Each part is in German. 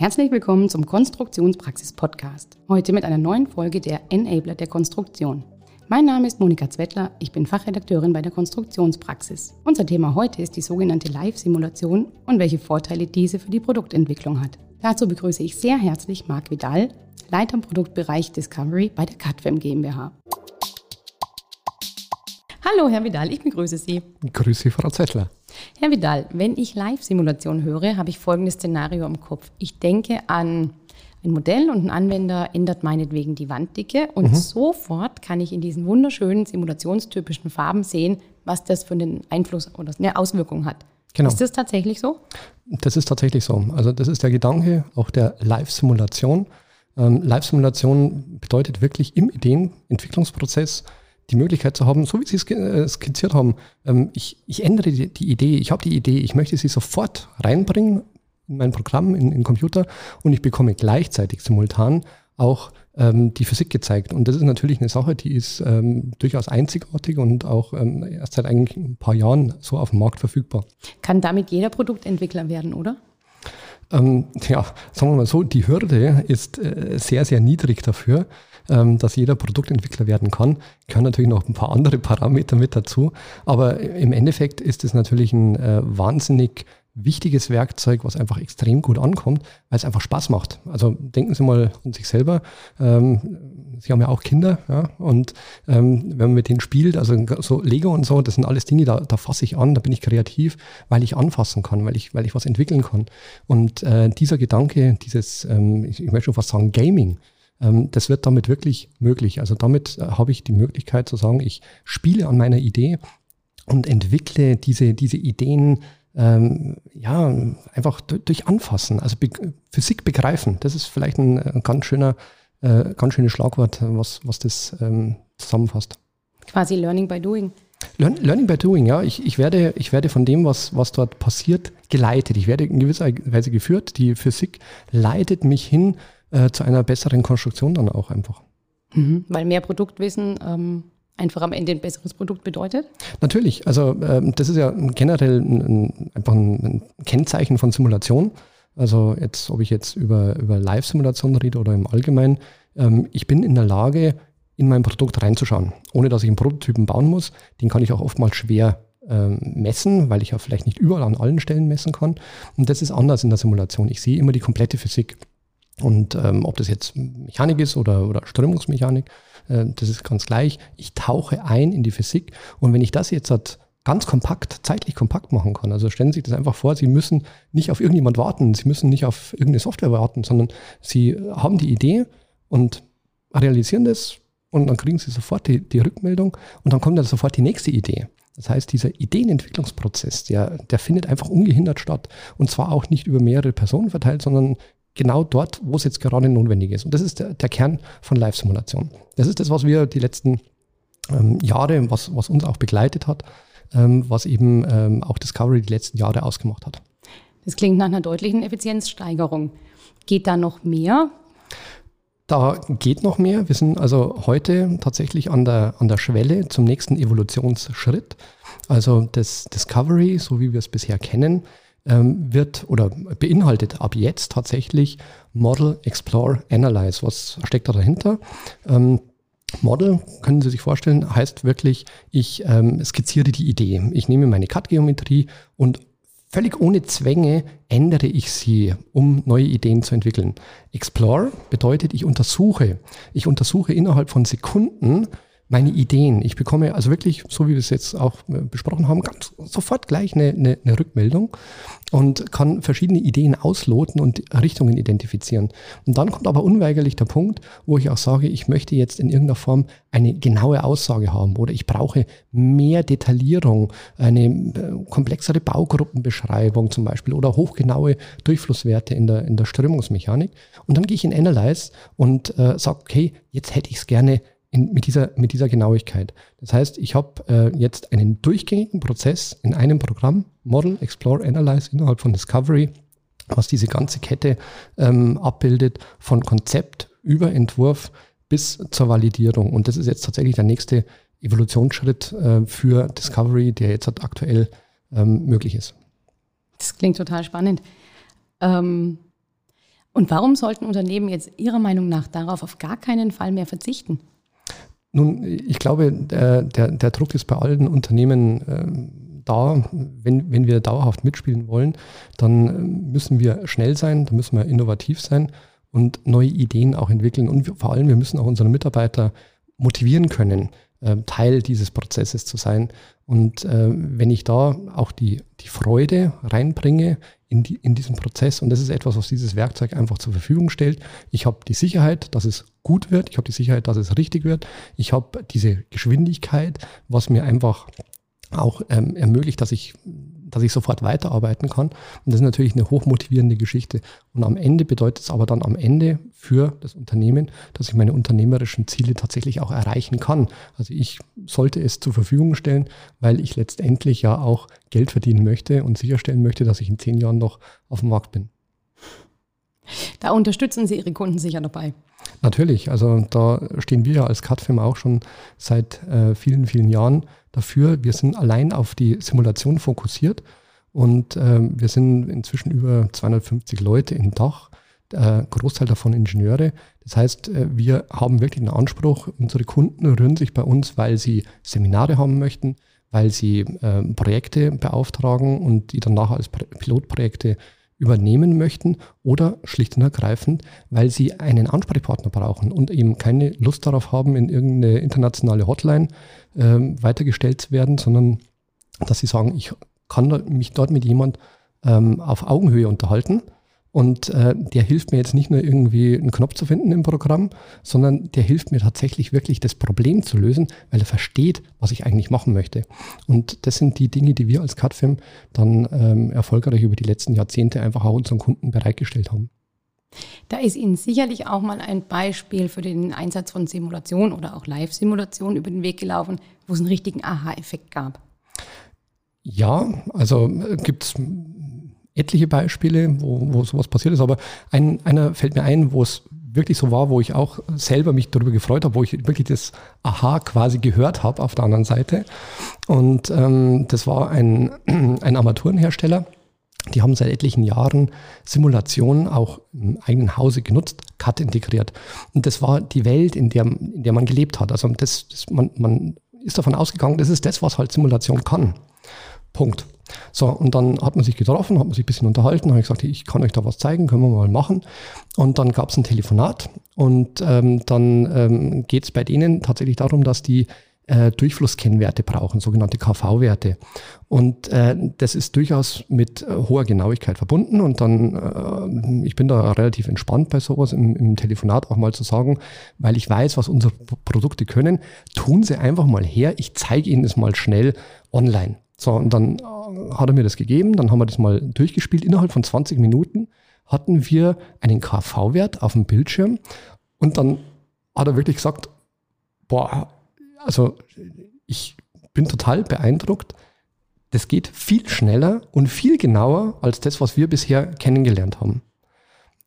Herzlich willkommen zum Konstruktionspraxis-Podcast. Heute mit einer neuen Folge der Enabler der Konstruktion. Mein Name ist Monika Zwettler, ich bin Fachredakteurin bei der Konstruktionspraxis. Unser Thema heute ist die sogenannte Live-Simulation und welche Vorteile diese für die Produktentwicklung hat. Dazu begrüße ich sehr herzlich Marc Vidal, Leiter im Produktbereich Discovery bei der CADFEM GmbH. Hallo, Herr Vidal, ich begrüße Sie. Grüße Sie, Frau Zettler. Herr Vidal, wenn ich Live-Simulation höre, habe ich folgendes Szenario im Kopf. Ich denke an ein Modell und ein Anwender ändert meinetwegen die Wanddicke und mhm. sofort kann ich in diesen wunderschönen simulationstypischen Farben sehen, was das für einen Einfluss oder eine Auswirkung hat. Genau. Ist das tatsächlich so? Das ist tatsächlich so. Also das ist der Gedanke auch der Live-Simulation. Ähm, Live-Simulation bedeutet wirklich im Ideenentwicklungsprozess die Möglichkeit zu haben, so wie Sie es äh, skizziert haben, ähm, ich, ich ändere die, die Idee, ich habe die Idee, ich möchte sie sofort reinbringen in mein Programm, in den Computer und ich bekomme gleichzeitig simultan auch ähm, die Physik gezeigt. Und das ist natürlich eine Sache, die ist ähm, durchaus einzigartig und auch ähm, erst seit eigentlich ein paar Jahren so auf dem Markt verfügbar. Kann damit jeder Produktentwickler werden, oder? Ähm, ja, sagen wir mal so, die Hürde ist äh, sehr, sehr niedrig dafür ähm, dass jeder Produktentwickler werden kann. Gehören natürlich noch ein paar andere Parameter mit dazu. Aber im Endeffekt ist es natürlich ein äh, wahnsinnig wichtiges Werkzeug, was einfach extrem gut ankommt, weil es einfach Spaß macht. Also denken Sie mal an sich selber. Ähm, Sie haben ja auch Kinder, ja, und ähm, wenn man mit denen spielt, also so Lego und so, das sind alles Dinge, da, da fasse ich an, da bin ich kreativ, weil ich anfassen kann, weil ich, weil ich was entwickeln kann. Und äh, dieser Gedanke, dieses, ähm, ich, ich möchte schon fast sagen, Gaming, das wird damit wirklich möglich. Also damit äh, habe ich die Möglichkeit zu sagen, ich spiele an meiner Idee und entwickle diese, diese Ideen ähm, ja, einfach durch Anfassen, also Be Physik begreifen. Das ist vielleicht ein, ein ganz schöner, äh, ganz schönes Schlagwort, was, was das ähm, zusammenfasst. Quasi Learning by Doing. Learn, learning by Doing, ja. Ich, ich, werde, ich werde von dem, was, was dort passiert, geleitet. Ich werde in gewisser Weise geführt. Die Physik leitet mich hin äh, zu einer besseren Konstruktion dann auch einfach. Mhm, weil mehr Produktwissen ähm, einfach am Ende ein besseres Produkt bedeutet? Natürlich. Also ähm, das ist ja generell ein, ein, einfach ein, Kennzeichen von Simulation. Also jetzt, ob ich jetzt über, über Live-Simulation rede oder im Allgemeinen, ähm, ich bin in der Lage, in mein Produkt reinzuschauen, ohne dass ich einen Prototypen bauen muss. Den kann ich auch oftmals schwer ähm, messen, weil ich ja vielleicht nicht überall an allen Stellen messen kann. Und das ist anders in der Simulation. Ich sehe immer die komplette Physik. Und ähm, ob das jetzt Mechanik ist oder, oder Strömungsmechanik, äh, das ist ganz gleich. Ich tauche ein in die Physik und wenn ich das jetzt halt ganz kompakt, zeitlich kompakt machen kann, also stellen Sie sich das einfach vor, Sie müssen nicht auf irgendjemand warten, Sie müssen nicht auf irgendeine Software warten, sondern Sie haben die Idee und realisieren das und dann kriegen Sie sofort die, die Rückmeldung und dann kommt dann sofort die nächste Idee. Das heißt, dieser Ideenentwicklungsprozess, der, der findet einfach ungehindert statt. Und zwar auch nicht über mehrere Personen verteilt, sondern genau dort, wo es jetzt gerade notwendig ist. Und das ist der, der Kern von Live-Simulation. Das ist das, was wir die letzten ähm, Jahre, was, was uns auch begleitet hat, ähm, was eben ähm, auch Discovery die letzten Jahre ausgemacht hat. Das klingt nach einer deutlichen Effizienzsteigerung. Geht da noch mehr? Da geht noch mehr. Wir sind also heute tatsächlich an der, an der Schwelle zum nächsten Evolutionsschritt. Also das Discovery, so wie wir es bisher kennen, ähm, wird oder beinhaltet ab jetzt tatsächlich Model, Explore, Analyze. Was steckt da dahinter? Ähm, Model, können Sie sich vorstellen, heißt wirklich, ich ähm, skizziere die Idee. Ich nehme meine CAD-Geometrie und völlig ohne Zwänge ändere ich sie, um neue Ideen zu entwickeln. Explore bedeutet, ich untersuche. Ich untersuche innerhalb von Sekunden meine Ideen. Ich bekomme also wirklich, so wie wir es jetzt auch äh, besprochen haben, ganz sofort gleich eine, eine, eine Rückmeldung und kann verschiedene Ideen ausloten und Richtungen identifizieren. Und dann kommt aber unweigerlich der Punkt, wo ich auch sage, ich möchte jetzt in irgendeiner Form eine genaue Aussage haben oder ich brauche mehr Detaillierung, eine äh, komplexere Baugruppenbeschreibung zum Beispiel oder hochgenaue Durchflusswerte in der, in der Strömungsmechanik. Und dann gehe ich in Analyze und äh, sage, okay, jetzt hätte ich es gerne in, mit, dieser, mit dieser Genauigkeit. Das heißt, ich habe äh, jetzt einen durchgängigen Prozess in einem Programm, Model, Explore, Analyze innerhalb von Discovery, was diese ganze Kette ähm, abbildet, von Konzept über Entwurf bis zur Validierung. Und das ist jetzt tatsächlich der nächste Evolutionsschritt äh, für Discovery, der jetzt halt aktuell ähm, möglich ist. Das klingt total spannend. Ähm, Und warum sollten Unternehmen jetzt Ihrer Meinung nach darauf auf gar keinen Fall mehr verzichten? Nun, ich glaube, der, der, der Druck ist bei allen Unternehmen äh, da. Wenn, wenn wir dauerhaft mitspielen wollen, dann äh, müssen wir schnell sein, dann müssen wir innovativ sein und neue Ideen auch entwickeln. Und vor allem, wir müssen auch unsere Mitarbeiter motivieren können, Teil dieses Prozesses zu sein. Und äh, wenn ich da auch die, die Freude reinbringe in, die, in diesen Prozess, und das ist etwas, was dieses Werkzeug einfach zur Verfügung stellt, ich habe die Sicherheit, dass es gut wird, ich habe die Sicherheit, dass es richtig wird, ich habe diese Geschwindigkeit, was mir einfach auch ähm, ermöglicht, dass ich dass ich sofort weiterarbeiten kann. Und das ist natürlich eine hochmotivierende Geschichte. Und am Ende bedeutet es aber dann am Ende für das Unternehmen, dass ich meine unternehmerischen Ziele tatsächlich auch erreichen kann. Also ich sollte es zur Verfügung stellen, weil ich letztendlich ja auch Geld verdienen möchte und sicherstellen möchte, dass ich in zehn Jahren noch auf dem Markt bin. Da unterstützen Sie Ihre Kunden sicher dabei. Natürlich, also da stehen wir ja als CAD-Firma auch schon seit äh, vielen, vielen Jahren dafür. Wir sind allein auf die Simulation fokussiert und äh, wir sind inzwischen über 250 Leute in Dach, äh, Großteil davon Ingenieure. Das heißt, äh, wir haben wirklich einen Anspruch, unsere Kunden rühren sich bei uns, weil sie Seminare haben möchten, weil sie äh, Projekte beauftragen und die dann nachher als Pilotprojekte übernehmen möchten oder schlicht und ergreifend, weil sie einen Ansprechpartner brauchen und eben keine Lust darauf haben, in irgendeine internationale Hotline ähm, weitergestellt zu werden, sondern dass sie sagen, ich kann mich dort mit jemand ähm, auf Augenhöhe unterhalten und äh, der hilft mir jetzt nicht nur irgendwie einen Knopf zu finden im Programm, sondern der hilft mir tatsächlich wirklich das Problem zu lösen, weil er versteht, was ich eigentlich machen möchte. Und das sind die Dinge, die wir als CADFIM dann ähm, erfolgreich über die letzten Jahrzehnte einfach auch unseren Kunden bereitgestellt haben. Da ist Ihnen sicherlich auch mal ein Beispiel für den Einsatz von Simulation oder auch Live-Simulation über den Weg gelaufen, wo es einen richtigen Aha-Effekt gab. Ja, also äh, gibt es etliche Beispiele, wo, wo sowas passiert ist, aber ein, einer fällt mir ein, wo es wirklich so war, wo ich auch selber mich darüber gefreut habe, wo ich wirklich das Aha quasi gehört habe auf der anderen Seite. Und ähm, das war ein, ein Armaturenhersteller. Die haben seit etlichen Jahren Simulationen auch im eigenen Hause genutzt, CAD integriert. Und das war die Welt, in der, in der man gelebt hat. Also das, das man, man ist davon ausgegangen, das ist das, was halt Simulation kann. Punkt. So, und dann hat man sich getroffen, hat man sich ein bisschen unterhalten, habe ich gesagt, ich kann euch da was zeigen, können wir mal machen. Und dann gab es ein Telefonat und ähm, dann ähm, geht es bei denen tatsächlich darum, dass die äh, Durchflusskennwerte brauchen, sogenannte KV-Werte. Und äh, das ist durchaus mit äh, hoher Genauigkeit verbunden. Und dann, äh, ich bin da relativ entspannt bei sowas im, im Telefonat auch mal zu sagen, weil ich weiß, was unsere Produkte können, tun Sie einfach mal her, ich zeige Ihnen das mal schnell online. So, und dann äh, hat er mir das gegeben, dann haben wir das mal durchgespielt. Innerhalb von 20 Minuten hatten wir einen KV-Wert auf dem Bildschirm und dann hat er wirklich gesagt, boah, also ich bin total beeindruckt. Das geht viel schneller und viel genauer als das, was wir bisher kennengelernt haben.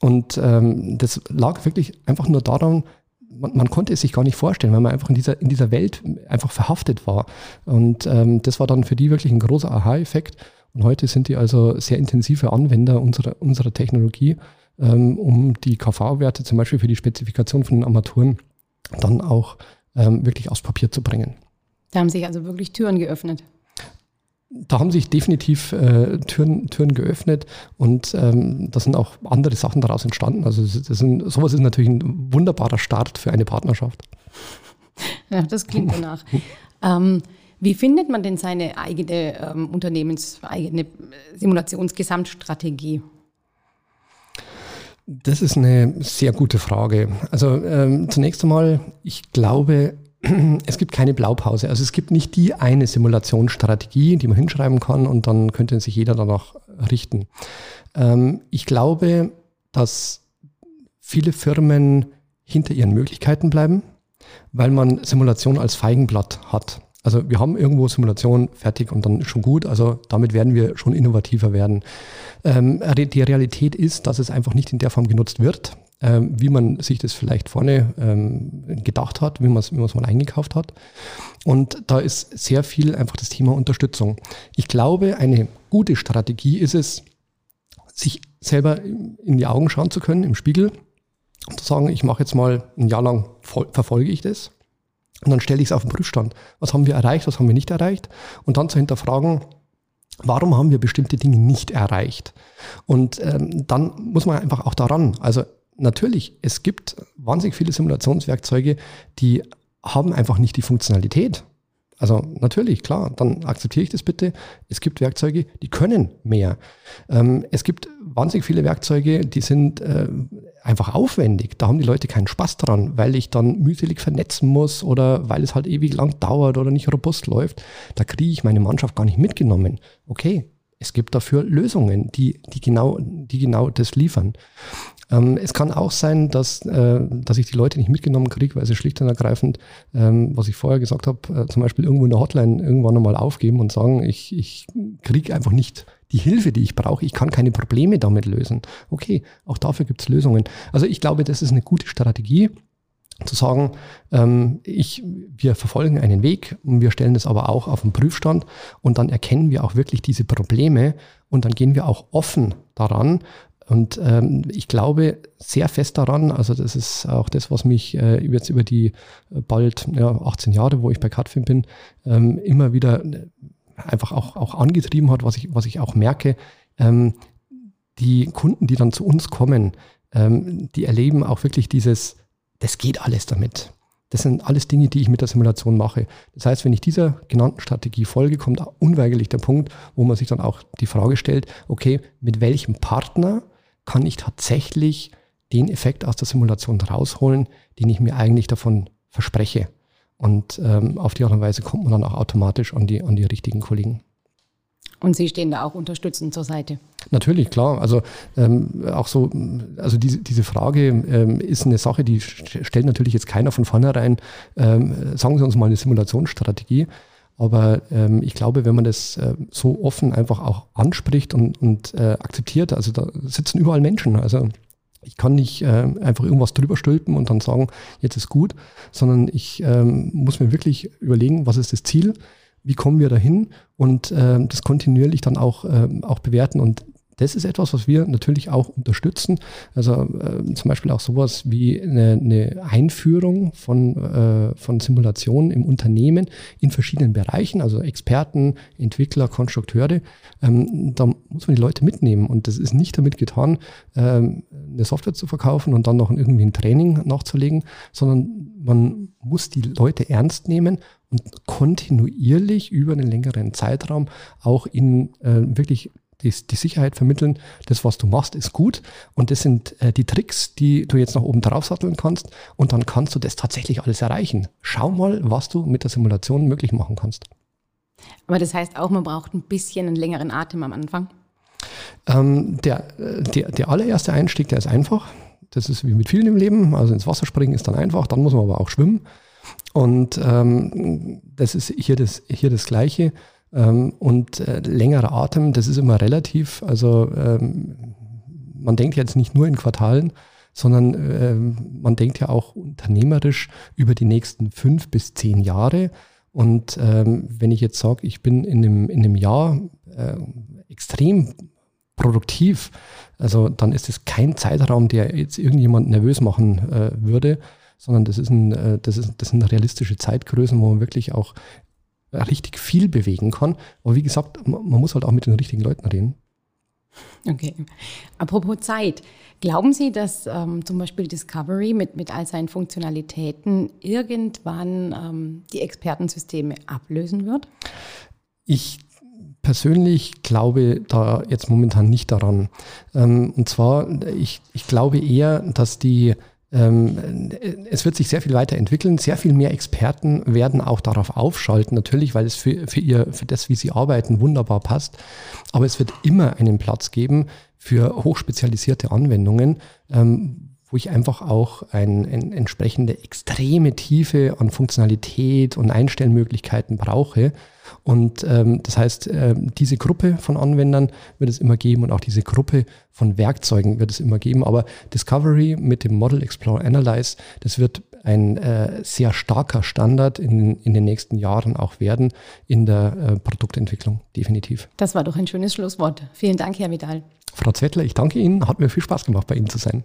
Und ähm, das lag wirklich einfach nur daran, man, man, konnte es sich gar nicht vorstellen, weil man einfach in dieser, in dieser Welt einfach verhaftet war. Und ähm, das war dann für die wirklich ein großer Aha-Effekt. Und heute sind die also sehr intensive Anwender unserer, unserer Technologie, ähm, um die KV-Werte zum Beispiel für die Spezifikation von den Armaturen dann auch ähm, wirklich aufs Papier zu bringen. Da haben sich also wirklich Türen geöffnet da haben sich definitiv äh, Türen, Türen geöffnet und ähm, da sind auch andere Sachen daraus entstanden. Also das sind, sowas ist natürlich ein wunderbarer Start für eine Partnerschaft. Ja, das klingt danach. ähm, wie findet man denn seine eigene ähm, unternehmenseigene Simulationsgesamtstrategie? Das ist eine sehr gute Frage. Also ähm, zunächst einmal, ich glaube, es gibt keine Blaupause. Also es gibt nicht die eine Simulationsstrategie, die man hinschreiben kann und dann könnte sich jeder danach richten. Ähm, ich glaube, dass viele Firmen hinter ihren Möglichkeiten bleiben, weil man Simulation als Feigenblatt hat. Also wir haben irgendwo Simulation fertig und dann schon gut. Also damit werden wir schon innovativer werden. Ähm, die Realität ist, dass es einfach nicht in der Form genutzt wird ähm, wie man sich das vielleicht vorne ähm, gedacht hat, wie man es wie mal eingekauft hat. Und da ist sehr viel einfach das Thema Unterstützung. Ich glaube, eine gute Strategie ist es, sich selber in die Augen schauen zu können im Spiegel und zu sagen, ich mache jetzt mal ein Jahr lang, verfolge ich das. Und dann stelle ich es auf den Prüfstand. Was haben wir erreicht, was haben wir nicht erreicht? Und dann zu hinterfragen, warum haben wir bestimmte Dinge nicht erreicht? Und ähm, dann muss man einfach auch daran, also natürlich, es gibt wahnsinnig viele Simulationswerkzeuge, die haben einfach nicht die Funktionalität. Also natürlich, klar, dann akzeptiere ich das bitte. Es gibt Werkzeuge, die können mehr. Ähm, es gibt wahnsinnig viele Werkzeuge, die sind äh, einfach aufwendig. Da haben die Leute keinen Spaß dran, weil ich dann mühselig vernetzen muss oder weil es halt ewig lang dauert oder nicht robust läuft. Da kriege ich meine Mannschaft gar nicht mitgenommen. Okay, es gibt dafür Lösungen, die, die, genau, die genau das liefern. Ähm, es kann auch sein, dass, äh, dass ich die Leute nicht mitgenommen kriege, weil sie schlicht und ergreifend, ähm, was ich vorher gesagt habe, äh, zum Beispiel irgendwo in der Hotline irgendwann nochmal aufgeben und sagen, ich, ich kriege einfach nicht die Hilfe, die ich brauche. Ich kann keine Probleme damit lösen. Okay, auch dafür gibt es Lösungen. Also ich glaube, das ist eine gute Strategie zu sagen, ähm, ich, wir verfolgen einen Weg und wir stellen das aber auch auf den Prüfstand und dann erkennen wir auch wirklich diese Probleme und dann gehen wir auch offen daran. Und ähm, ich glaube sehr fest daran, also das ist auch das, was mich äh, jetzt über die äh, bald ja, 18 Jahre, wo ich bei Cutfin bin, ähm, immer wieder äh, einfach auch, auch angetrieben hat, was ich, was ich auch merke. Ähm, die Kunden, die dann zu uns kommen, ähm, die erleben auch wirklich dieses, das geht alles damit. Das sind alles Dinge, die ich mit der Simulation mache. Das heißt, wenn ich dieser genannten Strategie folge, kommt unweigerlich der Punkt, wo man sich dann auch die Frage stellt, okay, mit welchem Partner kann ich tatsächlich den Effekt aus der Simulation rausholen, den ich mir eigentlich davon verspreche. Und ähm, auf die Art und Weise kommt man dann auch automatisch an die, an die richtigen Kollegen. Und Sie stehen da auch unterstützend zur Seite. Natürlich, klar. Also ähm, auch so, also diese, diese Frage ähm, ist eine Sache, die stellt natürlich jetzt keiner von vornherein, ähm, sagen Sie uns mal eine Simulationsstrategie. Aber ähm, ich glaube, wenn man das äh, so offen einfach auch anspricht und, und äh, akzeptiert, also da sitzen überall Menschen. Also ich kann nicht äh, einfach irgendwas drüber stülpen und dann sagen, jetzt ist gut, sondern ich ähm, muss mir wirklich überlegen, was ist das Ziel, wie kommen wir dahin und äh, das kontinuierlich dann auch, äh, auch bewerten. Und das ist etwas, was wir natürlich auch unterstützen. Also äh, zum Beispiel auch sowas wie eine, eine Einführung von, äh, von Simulationen im Unternehmen in verschiedenen Bereichen, also Experten, Entwickler, Konstrukteure. Ähm, da muss man die Leute mitnehmen. Und das ist nicht damit getan, ähm, eine Software zu verkaufen und dann noch irgendwie ein Training nachzulegen, sondern man muss die Leute ernst nehmen und kontinuierlich über einen längeren Zeitraum auch in äh, wirklich die, die, Sicherheit vermitteln, das, was du machst, ist gut. Und das sind äh, die Tricks, die du jetzt noch oben drauf satteln kannst. Und dann kannst du das tatsächlich alles erreichen. Schau mal, was du mit der Simulation möglich machen kannst. Aber das heißt auch, man braucht ein bisschen einen längeren Atem am Anfang? Ähm, der, äh, der, der allererste Einstieg, der ist einfach. Das ist wie mit vielen im Leben. Also ins Wasser springen ist dann einfach, dann muss man aber auch schwimmen. Und ähm, das ist hier das, hier das Gleiche. Ähm, und äh, längerer Atem, das ist immer relativ. Also ähm, man denkt jetzt nicht nur in Quartalen, sondern äh, man denkt ja auch unternehmerisch über die nächsten fünf bis zehn Jahre. Und ähm, wenn ich jetzt sage, ich bin in einem, in einem Jahr äh, extrem produktiv, also dann ist es kein Zeitraum, der jetzt irgendjemand nervös machen äh, würde, sondern das, ist ein, äh, das, ist, das sind realistische Zeitgrößen, wo man wirklich auch richtig viel bewegen kann. Aber wie gesagt, man, muss halt auch mit den richtigen Leuten reden. Okay. Apropos Zeit. Glauben Sie, dass ähm, zum Beispiel Discovery mit, mit all seinen Funktionalitäten irgendwann ähm, die Expertensysteme ablösen wird? Ich persönlich glaube da jetzt momentan nicht daran. Ähm, und zwar, ich, ich glaube eher, dass die es wird sich sehr viel weiterentwickeln. Sehr viel mehr Experten werden auch darauf aufschalten, natürlich, weil es für, für, ihr, für das, wie sie arbeiten, wunderbar passt. Aber es wird immer einen Platz geben für hochspezialisierte Anwendungen, ähm, wo ich einfach auch eine ein, entsprechende extreme Tiefe an Funktionalität und Einstellmöglichkeiten brauche. Und ähm, das heißt, äh, diese Gruppe von Anwendern wird es immer geben und auch diese Gruppe von Werkzeugen wird es immer geben. Aber Discovery mit dem Model Explore Analyze, das wird ein äh, sehr starker Standard in, in den nächsten Jahren auch werden in der äh, Produktentwicklung, definitiv. Das war doch ein schönes Schlusswort. Vielen Dank, Herr Vidal. Frau Zettler, ich danke Ihnen. Hat mir viel Spaß gemacht, bei Ihnen zu sein.